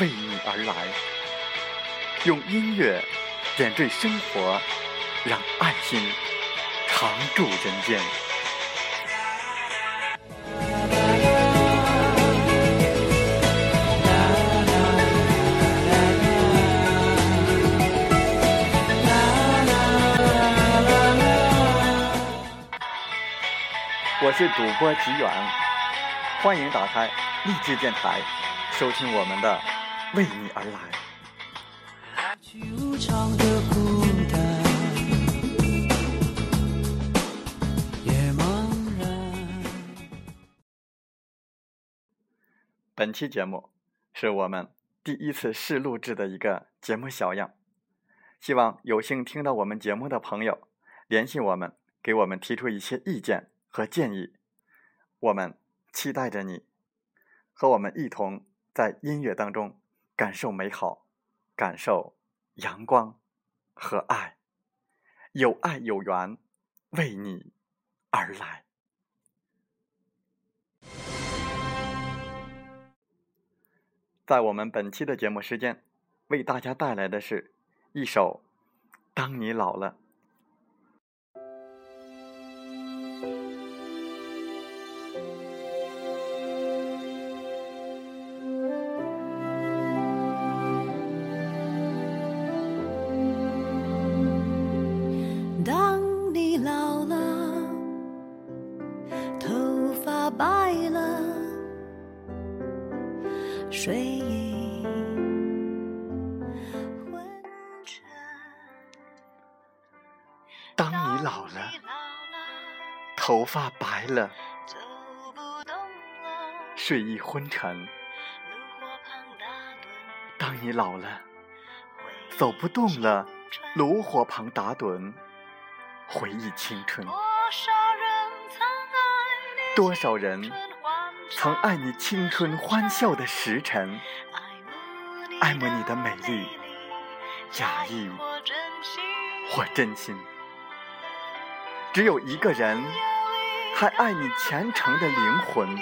为你而来用音乐点缀生活，让爱心常驻人间。我是主播吉远，欢迎打开励志电台，收听我们的《为你而来》。本期节目是我们第一次试录制的一个节目小样，希望有幸听到我们节目的朋友联系我们，给我们提出一些意见和建议。我们期待着你和我们一同在音乐当中感受美好，感受阳光和爱，有爱有缘，为你而来。在我们本期的节目时间，为大家带来的是一首《当你老了》。当你老了，头发白了，睡意昏沉；当你老了，走不动了，炉火旁打盹，回忆青春。多少人曾爱你青春欢笑的时辰，爱慕你的美丽，假意或真心。只有一个人还爱你虔诚的灵魂，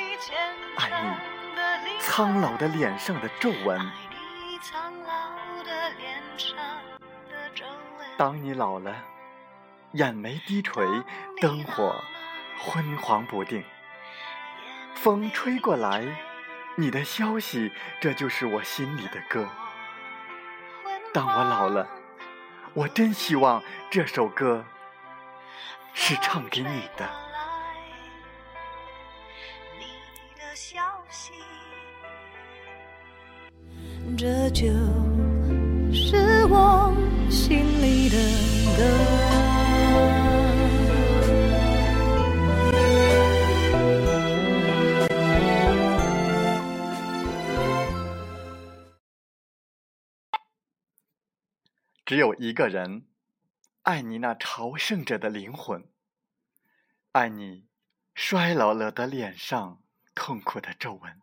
爱你苍老的脸上的皱纹。当你老了，眼眉低垂，灯火昏黄不定，风吹过来，你的消息，这就是我心里的歌。当我老了，我真希望这首歌。是唱给你的。这就是我心里的歌。只有一个人。爱你那朝圣者的灵魂，爱你衰老了的脸上痛苦的皱纹。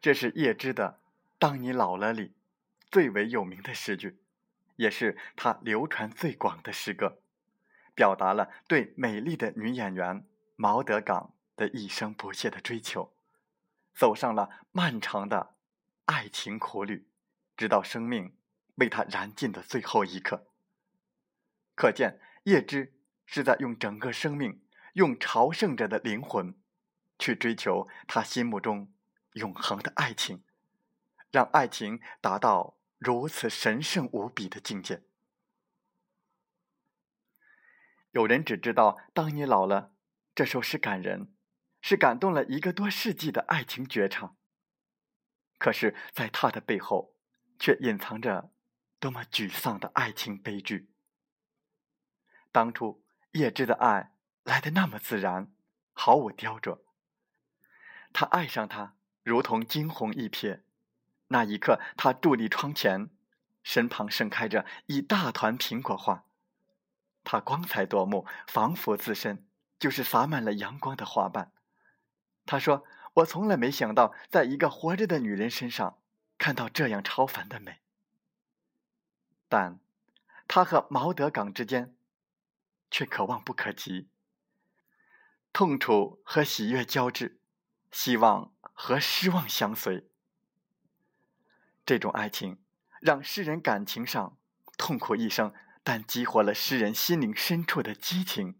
这是叶芝的《当你老了》里最为有名的诗句，也是他流传最广的诗歌，表达了对美丽的女演员毛德岗的一生不懈的追求，走上了漫长的爱情苦旅，直到生命为他燃尽的最后一刻。可见，叶芝是在用整个生命，用朝圣者的灵魂，去追求他心目中永恒的爱情，让爱情达到如此神圣无比的境界。有人只知道“当你老了”这首诗感人，是感动了一个多世纪的爱情绝唱。可是，在他的背后，却隐藏着多么沮丧的爱情悲剧。当初叶芝的爱来的那么自然，毫无雕琢。他爱上她，如同惊鸿一瞥。那一刻，他伫立窗前，身旁盛开着一大团苹果花。他光彩夺目，仿佛自身就是洒满了阳光的花瓣。他说：“我从来没想到，在一个活着的女人身上看到这样超凡的美。”但，他和毛德岗之间，却可望不可及。痛楚和喜悦交织，希望和失望相随。这种爱情，让诗人感情上痛苦一生。但激活了诗人心灵深处的激情，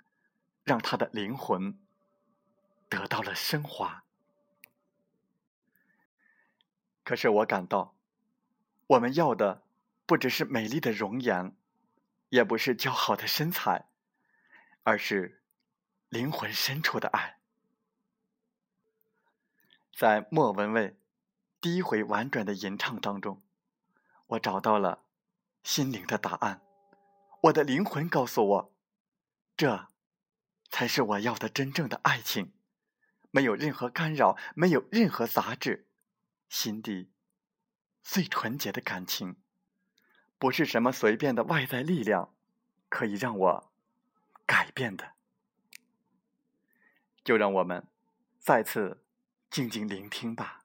让他的灵魂得到了升华。可是我感到，我们要的不只是美丽的容颜，也不是姣好的身材，而是灵魂深处的爱。在莫文蔚第一回婉转的吟唱当中，我找到了心灵的答案。我的灵魂告诉我，这才是我要的真正的爱情，没有任何干扰，没有任何杂质，心底最纯洁的感情，不是什么随便的外在力量可以让我改变的。就让我们再次静静聆听吧。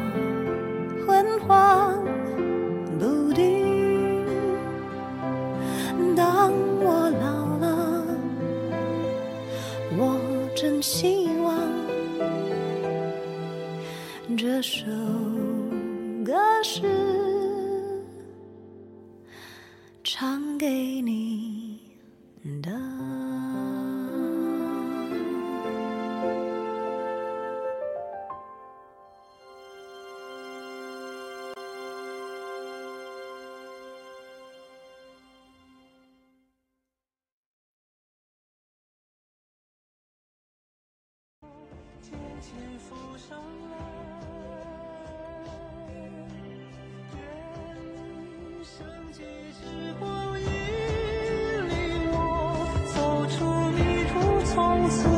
希望。这首歌是前浮上来，愿圣洁之光引领我走出迷途，从此。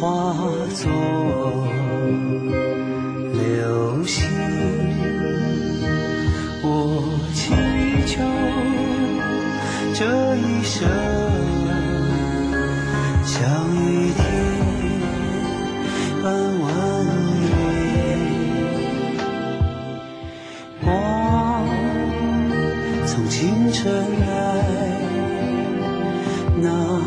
化作流星我祈求这一生像雨天般温暖光从清晨来那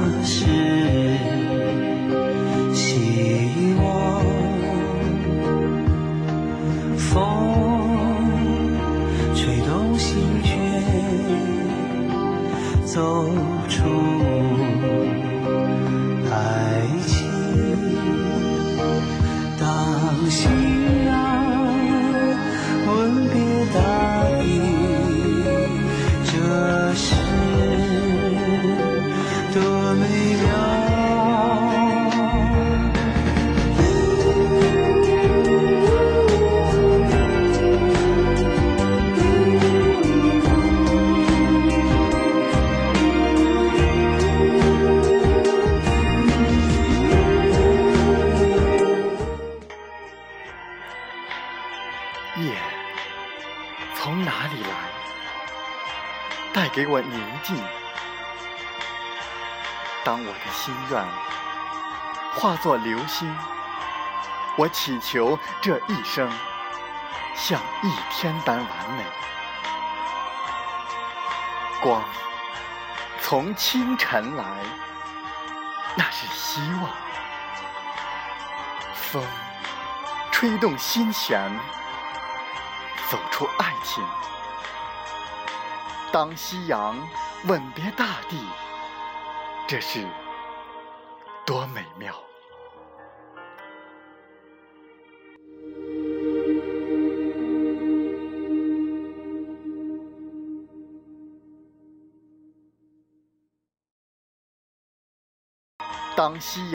从哪里来，带给我宁静。当我的心愿化作流星，我祈求这一生像一天般完美。光从清晨来，那是希望。风吹动心弦，走出爱情。当夕阳吻别大地，这是多美妙！当夕。